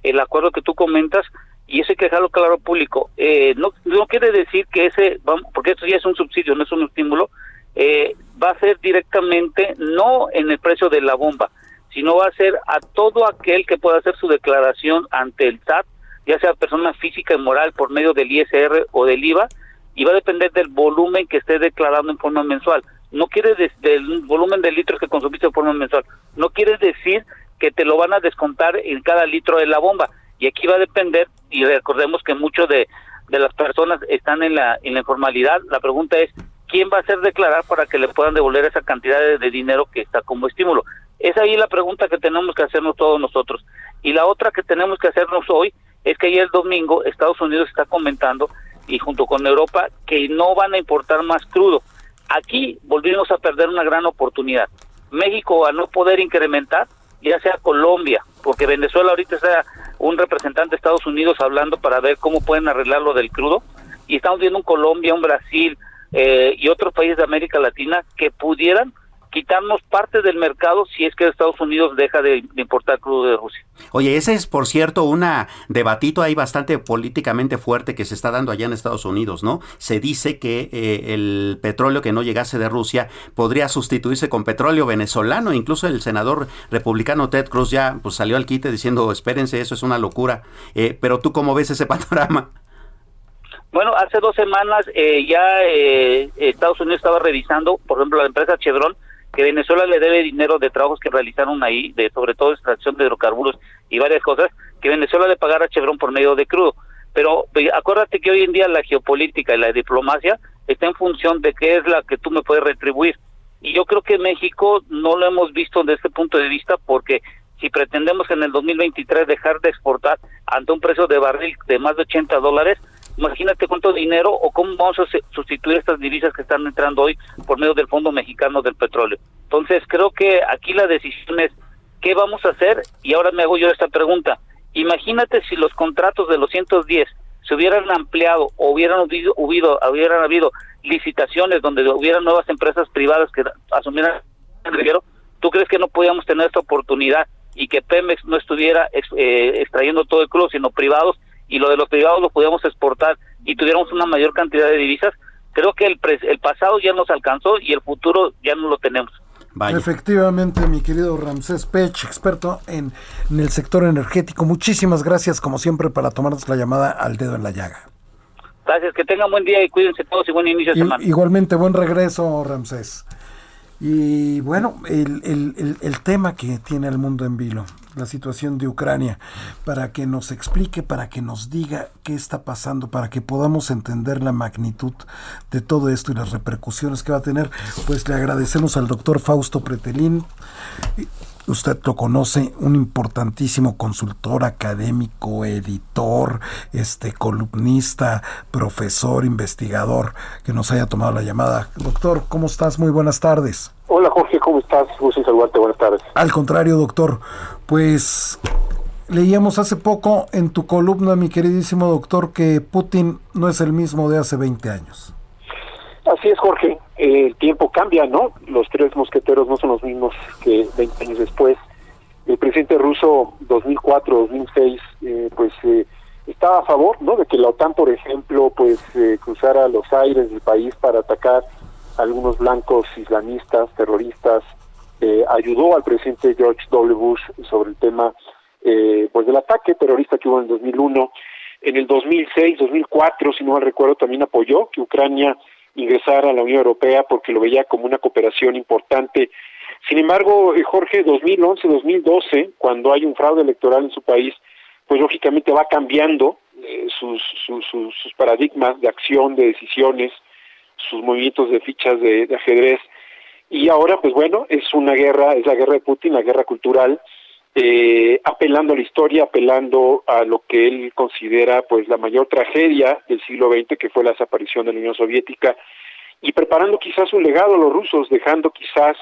el acuerdo que tú comentas y hay que dejarlo claro público. Eh, no, quiere decir que ese, porque esto ya es un subsidio, no es un estímulo, eh, va a ser directamente no en el precio de la bomba, sino va a ser a todo aquel que pueda hacer su declaración ante el SAT, ya sea persona física y moral por medio del ISR o del IVA, y va a depender del volumen que esté declarando en forma mensual no quiere del volumen de litros que consumiste forma mensual, no quiere decir que te lo van a descontar en cada litro de la bomba. Y aquí va a depender, y recordemos que muchos de, de las personas están en la, en la informalidad, la pregunta es, ¿quién va a hacer declarar para que le puedan devolver esa cantidad de, de dinero que está como estímulo? Es ahí la pregunta que tenemos que hacernos todos nosotros. Y la otra que tenemos que hacernos hoy es que ayer domingo Estados Unidos está comentando, y junto con Europa, que no van a importar más crudo Aquí volvimos a perder una gran oportunidad. México, a no poder incrementar, ya sea Colombia, porque Venezuela ahorita está un representante de Estados Unidos hablando para ver cómo pueden arreglar lo del crudo, y estamos viendo un Colombia, un Brasil eh, y otros países de América Latina que pudieran quitarnos parte del mercado si es que Estados Unidos deja de, importar crudo de Rusia. Oye, ese es, por cierto, una debatito ahí bastante políticamente fuerte que se está dando allá en Estados Unidos, ¿no? Se dice que eh, el petróleo que no llegase de Rusia podría sustituirse con petróleo venezolano. Incluso el senador republicano Ted Cruz ya pues, salió al quite diciendo, espérense, eso es una locura. Eh, pero tú, ¿cómo ves ese panorama? Bueno, hace dos semanas eh, ya Estados Unidos estaba revisando, por ejemplo, la empresa Chevron que Venezuela le debe dinero de trabajos que realizaron ahí, de sobre todo extracción de hidrocarburos y varias cosas, que Venezuela le pagara Chevron por medio de crudo. Pero acuérdate que hoy en día la geopolítica y la diplomacia está en función de qué es la que tú me puedes retribuir. Y yo creo que México no lo hemos visto desde este punto de vista porque si pretendemos en el 2023 dejar de exportar ante un precio de barril de más de 80 dólares, Imagínate cuánto dinero o cómo vamos a sustituir estas divisas que están entrando hoy por medio del Fondo Mexicano del Petróleo. Entonces, creo que aquí la decisión es qué vamos a hacer y ahora me hago yo esta pregunta. Imagínate si los contratos de los 110 se hubieran ampliado o hubieran habido, hubieran habido licitaciones donde hubieran nuevas empresas privadas que asumieran el ¿tú crees que no podíamos tener esta oportunidad y que Pemex no estuviera eh, extrayendo todo el crudo, sino privados y lo de los privados lo pudiéramos exportar y tuviéramos una mayor cantidad de divisas, creo que el, el pasado ya nos alcanzó y el futuro ya no lo tenemos. Efectivamente, mi querido Ramsés Pech, experto en, el sector energético, muchísimas gracias como siempre para tomarnos la llamada al dedo en la llaga. Gracias, que tengan buen día y cuídense todos y buen inicio de semana. Igualmente, buen regreso, Ramsés. Y bueno, el, el, el, tema que tiene el mundo en vilo, la situación de Ucrania, para que nos explique, para que nos diga qué está pasando, para que podamos entender la magnitud de todo esto y las repercusiones que va a tener, pues le agradecemos al doctor Fausto Pretelín usted lo conoce, un importantísimo consultor académico, editor, este columnista, profesor, investigador, que nos haya tomado la llamada. Doctor, ¿cómo estás? Muy buenas tardes. Hola Jorge, ¿cómo estás? Gusto saludarte, buenas tardes. Al contrario, doctor, pues leíamos hace poco en tu columna, mi queridísimo doctor, que Putin no es el mismo de hace 20 años. Así es, Jorge. El tiempo cambia, ¿no? Los tres mosqueteros no son los mismos que 20 años después. El presidente ruso 2004-2006, eh, pues eh, estaba a favor, ¿no? De que la OTAN, por ejemplo, pues eh, cruzara los aires del país para atacar a algunos blancos islamistas, terroristas. ayudó al presidente George W. Bush sobre el tema, pues del ataque terrorista que hubo en el 2001. En el 2006, 2004, si no mal recuerdo, también apoyó que Ucrania ingresar a la Unión Europea porque lo veía como una cooperación importante. Sin embargo, eh, Jorge, 2011-2012, cuando hay un fraude electoral en su país, pues lógicamente va cambiando eh, sus, paradigmas de acción, de decisiones, sus movimientos de fichas de, ajedrez. Y ahora, pues bueno, es una guerra, es la guerra de Putin, la guerra cultural, eh, apelando a la historia, apelando a lo que él considera pues la mayor tragedia del siglo XX, que fue la desaparición de la Unión Soviética, y preparando quizás un legado a los rusos, dejando quizás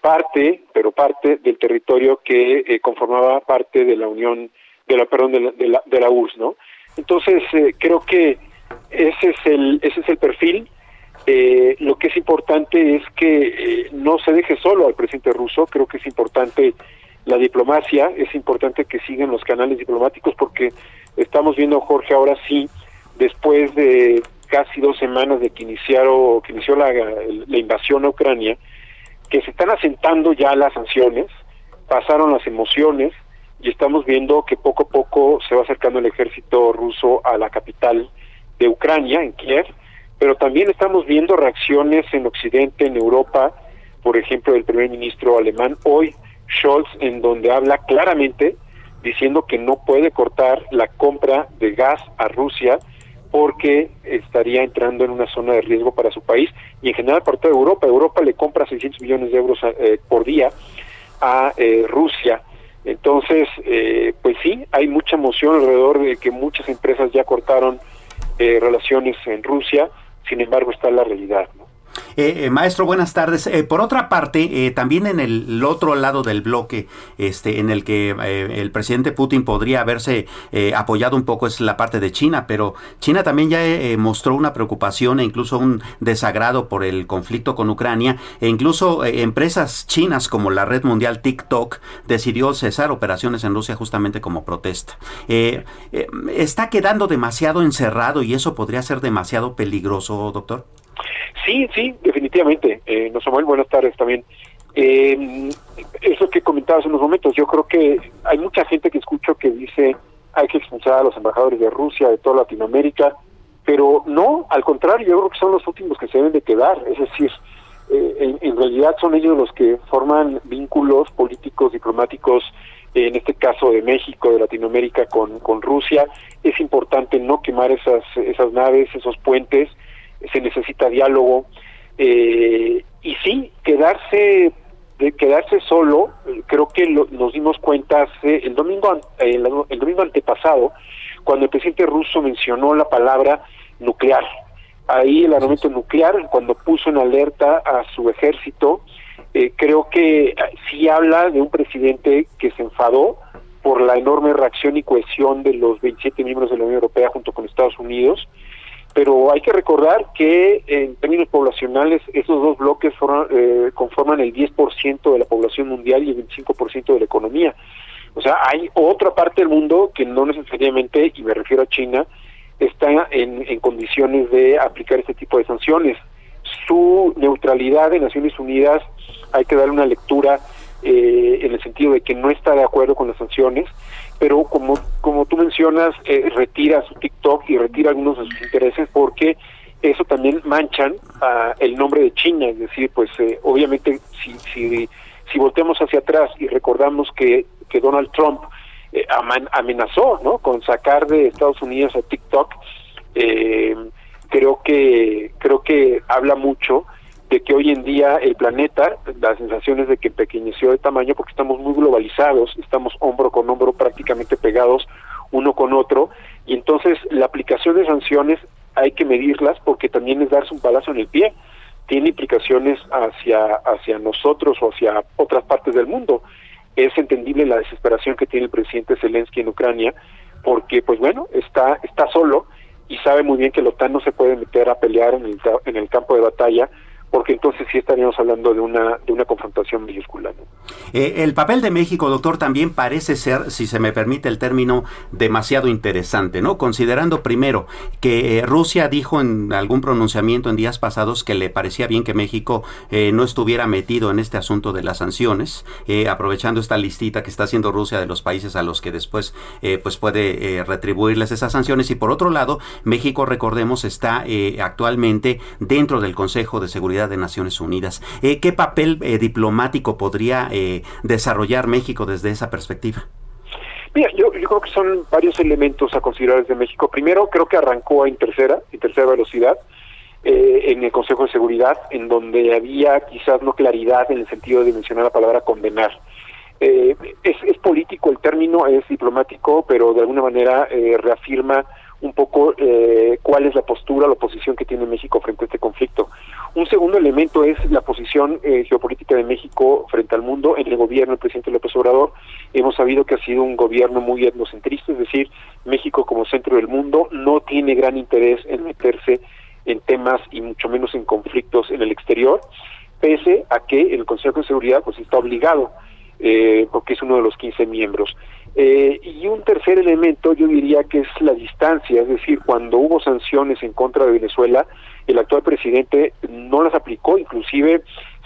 parte, pero parte del territorio que eh, conformaba parte de la Unión, de la perdón, de la, de la, de la URSS, ¿no? Entonces eh, creo que ese es el ese es el perfil. Eh, lo que es importante es que no se deje solo al presidente ruso. Creo que es importante la diplomacia, es importante que sigan los canales diplomáticos porque estamos viendo Jorge ahora sí después de casi dos semanas de que iniciaron que inició la, invasión a Ucrania que se están asentando ya las sanciones, pasaron las emociones y estamos viendo que poco a poco se va acercando el ejército ruso a la capital de Ucrania, en Kiev, pero también estamos viendo reacciones en Occidente, en Europa, por ejemplo, del primer ministro alemán. Hoy, Scholz, en donde habla claramente diciendo que no puede cortar la compra de gas a Rusia porque estaría entrando en una zona de riesgo para su país y en general para toda Europa. Europa le compra 600 millones de euros eh, por día a eh, Rusia. Entonces, eh, pues sí, hay mucha emoción alrededor de que muchas empresas ya cortaron relaciones en Rusia, sin embargo está la realidad. ¿no? Eh, eh, maestro, buenas tardes. Eh, por otra parte, también en el, otro lado del bloque, este, en el que el presidente Putin podría haberse apoyado un poco es la parte de China, pero China también ya mostró una preocupación e incluso un desagrado por el conflicto con Ucrania, e incluso empresas chinas como la red mundial TikTok decidió cesar operaciones en Rusia justamente como protesta. ¿Está quedando demasiado encerrado y eso podría ser demasiado peligroso, doctor? Sí, sí, definitivamente. Eh, no Samuel, buenas tardes también. Eh, eso que comentabas en unos momentos, yo creo que hay mucha gente que escucho que dice hay que expulsar a los embajadores de Rusia, de toda Latinoamérica, pero no, al contrario, yo creo que son los últimos que se deben de quedar. Es decir, eh, en, realidad son ellos los que forman vínculos políticos, diplomáticos, en este caso de México, de Latinoamérica con, con Rusia. Es importante no quemar esas, esas naves, esos puentes se necesita diálogo eh, y sí quedarse de quedarse solo creo que nos dimos cuenta el domingo el, domingo antepasado cuando el presidente ruso mencionó la palabra nuclear. Ahí el armamento nuclear cuando puso en alerta a su ejército eh, creo que sí habla de un presidente que se enfadó por la enorme reacción y cohesión de los 27 miembros de la Unión Europea junto con Estados Unidos pero hay que recordar que en términos poblacionales esos dos bloques eh, conforman el 10% de la población mundial y el 25% de la economía. O sea, hay otra parte del mundo que no necesariamente, y me refiero a China, está en, en condiciones de aplicar este tipo de sanciones. Su neutralidad en Naciones Unidas hay que darle una lectura eh, en el sentido de que no está de acuerdo con las sanciones, pero como, como tú mencionas, eh, retira su TikTok y retira algunos de sus intereses porque eso también manchan a el nombre de China, es decir, pues eh, obviamente si, si, si volteamos hacia atrás y recordamos que, que Donald Trump eh, amenazó ¿no? con sacar de Estados Unidos a TikTok, creo que creo que habla mucho de que hoy en día el planeta, la sensación es de que empequeñeció de tamaño porque estamos muy globalizados, estamos hombro con hombro prácticamente pegados uno con otro, y entonces la aplicación de sanciones hay que medirlas porque también es darse un palazo en el pie, tiene implicaciones hacia, hacia nosotros o hacia otras partes del mundo. Es entendible la desesperación que tiene el presidente Zelensky en Ucrania, porque pues bueno, está, está solo y sabe muy bien que la OTAN no se puede meter a pelear en el, en el campo de batalla porque entonces sí estaríamos hablando de una, de una confrontación mayúscula. Eh, el papel de México, doctor, también parece ser, si se me permite el término, demasiado interesante, ¿no? Considerando primero que eh, Rusia dijo en algún pronunciamiento en días pasados que le parecía bien que México eh, no estuviera metido en este asunto de las sanciones, aprovechando esta listita que está haciendo Rusia de los países a los que después pues puede retribuirles esas sanciones. Y por otro lado, México, recordemos, está actualmente dentro del Consejo de Seguridad de Naciones Unidas. Eh, ¿Qué papel eh, diplomático podría eh, desarrollar México desde esa perspectiva? Mira, yo, creo que son varios elementos a considerar desde México. Primero, creo que arrancó en tercera, en tercera velocidad. eh, en el Consejo de Seguridad, en donde había quizás no claridad en el sentido de mencionar la palabra condenar. Eh, es, es, político el término, es diplomático, pero de alguna manera eh, reafirma un poco eh, cuál es la postura, la posición que tiene México frente a este conflicto. Un segundo elemento es la posición eh, geopolítica de México frente al mundo. En el gobierno del presidente López Obrador hemos sabido que ha sido un gobierno muy etnocentrista, es decir, México como centro del mundo no tiene gran interés en meterse en temas y mucho menos en conflictos en el exterior, pese a que el Consejo de Seguridad pues está obligado eh, porque es uno de los 15 miembros. Eh, y un tercer elemento yo diría que es la distancia, es decir, cuando hubo sanciones en contra de Venezuela, el actual presidente no las aplicó, inclusive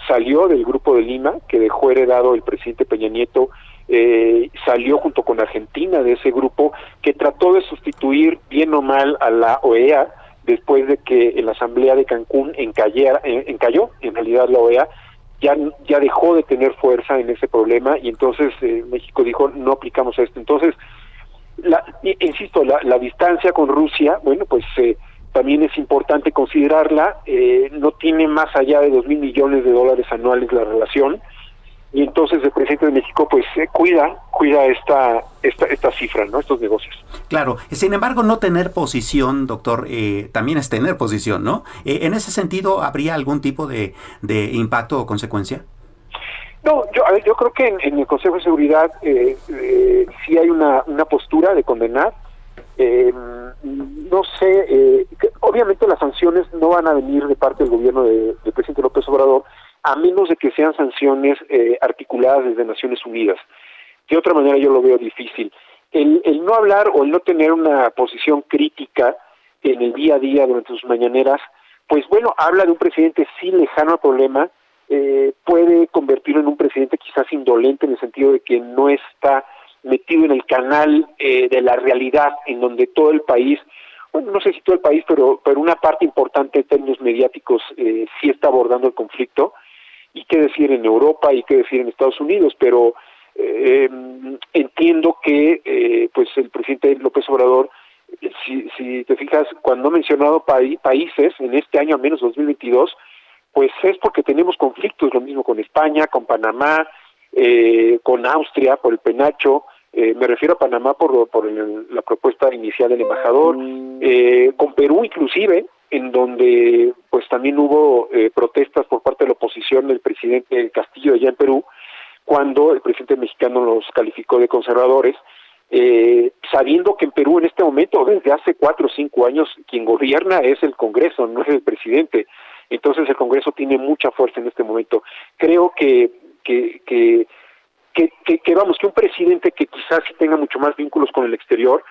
salió del grupo de Lima, que dejó heredado el presidente Peña Nieto, eh, salió junto con Argentina de ese grupo, que trató de sustituir bien o mal a la OEA, después de que la Asamblea de Cancún encayera, encalló en realidad la OEA ya, dejó de tener fuerza en ese problema y entonces eh, México dijo no aplicamos esto. Entonces, la, insisto, la, la distancia con Rusia, bueno, pues eh, también es importante considerarla, eh, no tiene más allá de dos mil millones de dólares anuales la relación, y entonces el presidente de México pues eh, cuida cuida esta, esta esta cifra no estos negocios. Claro. Sin embargo no tener posición doctor eh, también es tener posición no eh, en ese sentido habría algún tipo de, de impacto o consecuencia no, yo, a ver, yo creo que en, el Consejo de Seguridad eh, sí hay una, una postura de condenar. Eh, no sé, eh, obviamente las sanciones no van a venir de parte del gobierno de, del presidente López a menos de que sean sanciones eh, articuladas desde Naciones Unidas. De otra manera yo lo veo difícil. El, no hablar o el no tener una posición crítica en el día a día durante sus mañaneras, pues bueno, habla de un presidente sí lejano al problema, eh, puede convertirlo en un presidente quizás indolente en el sentido de que no está metido en el canal eh, de la realidad en donde todo el país bueno, no sé si todo el país, pero, pero una parte importante en términos mediáticos eh, sí está abordando el conflicto y qué decir en Europa y qué decir en Estados Unidos, pero eh, entiendo que eh, pues el presidente López Obrador, si, si te fijas, cuando ha mencionado países en este año, al menos 2022, pues es porque tenemos conflictos, lo mismo con España, con Panamá, eh, con Austria por el penacho, eh, me refiero a Panamá por, por el, la propuesta inicial del embajador, eh, con Perú inclusive, en donde pues también hubo eh, protestas por parte de la oposición del presidente Castillo allá en Perú, cuando el presidente mexicano los calificó de conservadores, eh, sabiendo que en Perú en este momento, desde hace cuatro o cinco años, quien gobierna es el Congreso, no es el presidente. Entonces el Congreso tiene mucha fuerza en este momento. Creo que, que, que, que, que vamos, que un presidente que quizás sí tenga mucho más vínculos con el exterior,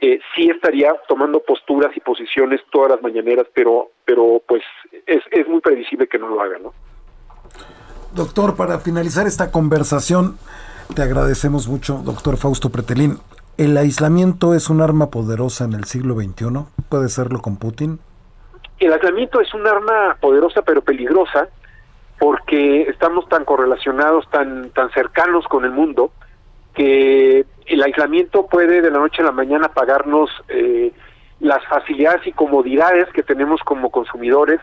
eh, sí estaría tomando posturas y posiciones todas las mañaneras, pero, pero pues es, es muy previsible que no lo haga, ¿no? Doctor, para finalizar esta conversación, te agradecemos mucho, doctor Fausto Pretelín. ¿El aislamiento es un arma poderosa en el siglo XXI? ¿Puede serlo con Putin? El aislamiento es un arma poderosa pero peligrosa porque estamos tan correlacionados, tan, tan cercanos con el mundo, que el aislamiento puede de la noche a la mañana pagarnos eh, las facilidades y comodidades que tenemos como consumidores.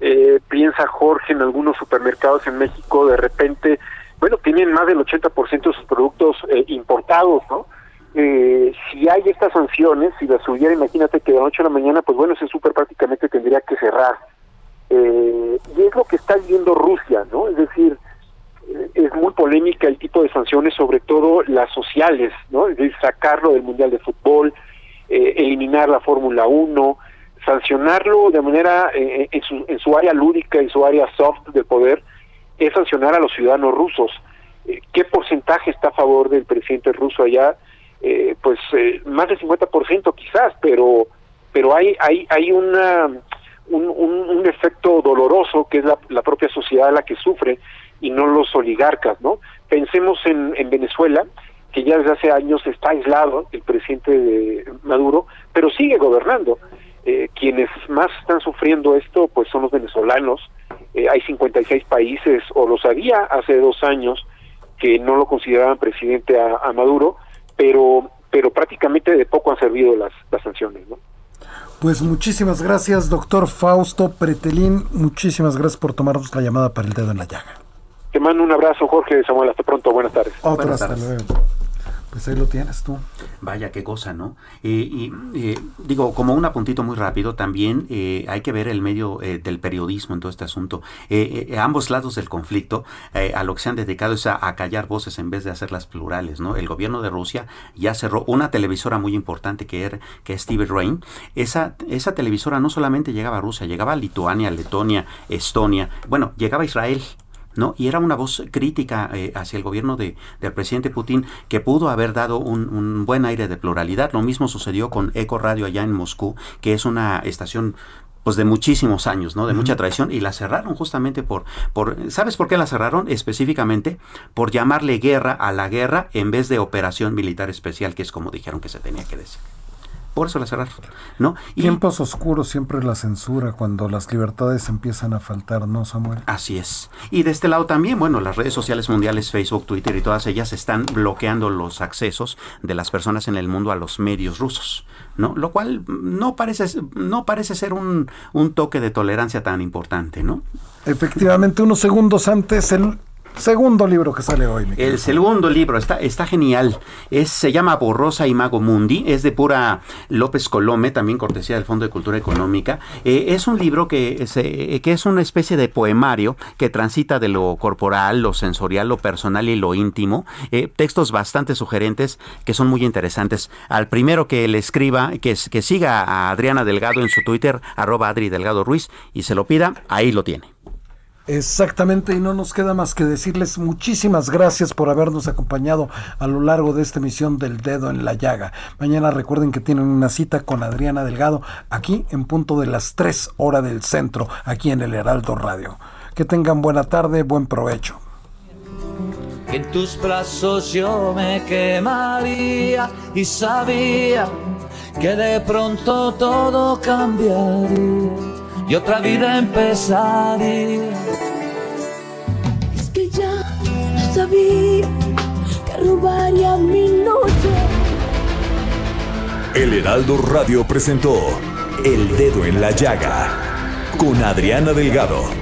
Eh, piensa Jorge en algunos supermercados en México, de repente, bueno, tienen más del 80% de sus productos eh, importados, ¿no? Eh, si hay estas sanciones, si las subiera, imagínate que de la noche a la mañana, pues bueno, ese súper prácticamente tendría que cerrar. Eh, y es lo que está viendo Rusia, ¿no? Es decir, es muy polémica el tipo de sanciones, sobre todo las sociales, ¿no? Sacarlo del Mundial de Fútbol, eh, eliminar la Fórmula 1, sancionarlo de manera eh, en, su, en su área lúdica, en su área soft de poder, es sancionar a los ciudadanos rusos. Eh, ¿Qué porcentaje está a favor del presidente ruso allá? Eh, pues eh, más del 50% quizás, pero pero hay hay hay una un, un, efecto doloroso que es la propia sociedad la que sufre y no los oligarcas, ¿no? Pensemos en, en Venezuela, que ya desde hace años está aislado el presidente de Maduro, pero sigue gobernando. Eh, quienes más están sufriendo esto, pues son los venezolanos. Eh, hay 56 países, o los había hace dos años, que no lo consideraban presidente a, a Maduro, pero pero prácticamente de poco han servido las, las sanciones, ¿no? Pues muchísimas gracias, doctor Fausto Pretelín. Muchísimas gracias por tomarnos la llamada para el dedo en la llaga. Te mando un abrazo, Jorge Samuel. Hasta pronto. Buenas tardes. Otra, hasta luego. Pues ahí lo tienes tú. Vaya, qué cosa, ¿no? Eh, y eh, digo, como un apuntito muy rápido, también eh, hay que ver el medio del periodismo en todo este asunto. ambos lados del conflicto, a lo que se han dedicado es a, callar voces en vez de hacerlas plurales, ¿no? El gobierno de Rusia ya cerró una televisora muy importante que, era, que es TV Rain. Esa, esa televisora no solamente llegaba a Rusia, llegaba a Lituania, Letonia, Estonia, bueno, llegaba a Israel. ¿No? Y era una voz crítica eh, hacia el gobierno de, del presidente Putin que pudo haber dado un, buen aire de pluralidad. Lo mismo sucedió con Eco Radio allá en Moscú, que es una estación pues de muchísimos años, ¿no? De mucha tradición y la cerraron justamente por por ¿sabes por qué la cerraron? Específicamente por llamarle guerra a la guerra en vez de operación militar especial, que es como dijeron que se tenía que decir por eso la cerraron, ¿no? Tiempos oscuros siempre la censura cuando las libertades empiezan a faltar, ¿no, Samuel? Así es. Y de este lado también, bueno, las redes sociales mundiales, Facebook, Twitter y todas ellas están bloqueando los accesos de las personas en el mundo a los medios rusos, ¿no? Lo cual no parece, no parece ser un, un toque de tolerancia tan importante, ¿no? Efectivamente, unos segundos antes el Segundo libro que sale hoy. El segundo libro está, está genial. Es, se llama Borrosa y Mago Mundi. Es de pura López Colome, también cortesía del Fondo de Cultura Económica. Eh, es un libro que, que es una especie de poemario que transita de lo corporal, lo sensorial, lo personal y lo íntimo. Eh, textos bastante sugerentes que son muy interesantes. Al primero que le escriba, que, que siga a Adriana Delgado en su Twitter, arroba Adri Delgado Ruiz, y se lo pida, ahí lo tiene. Exactamente, y no nos queda más que decirles muchísimas gracias por habernos acompañado a lo largo de esta emisión del Dedo en la Llaga. Mañana recuerden que tienen una cita con Adriana Delgado aquí en punto de las 3 horas del centro, aquí en el Heraldo Radio. Que tengan buena tarde, buen provecho. En tus brazos yo me quemaría y sabía que de pronto todo cambiaría y otra vida empezaría. Es que ya no sabía que robaría mi noche. El Heraldo Radio presentó El Dedo en la Llaga con Adriana Delgado.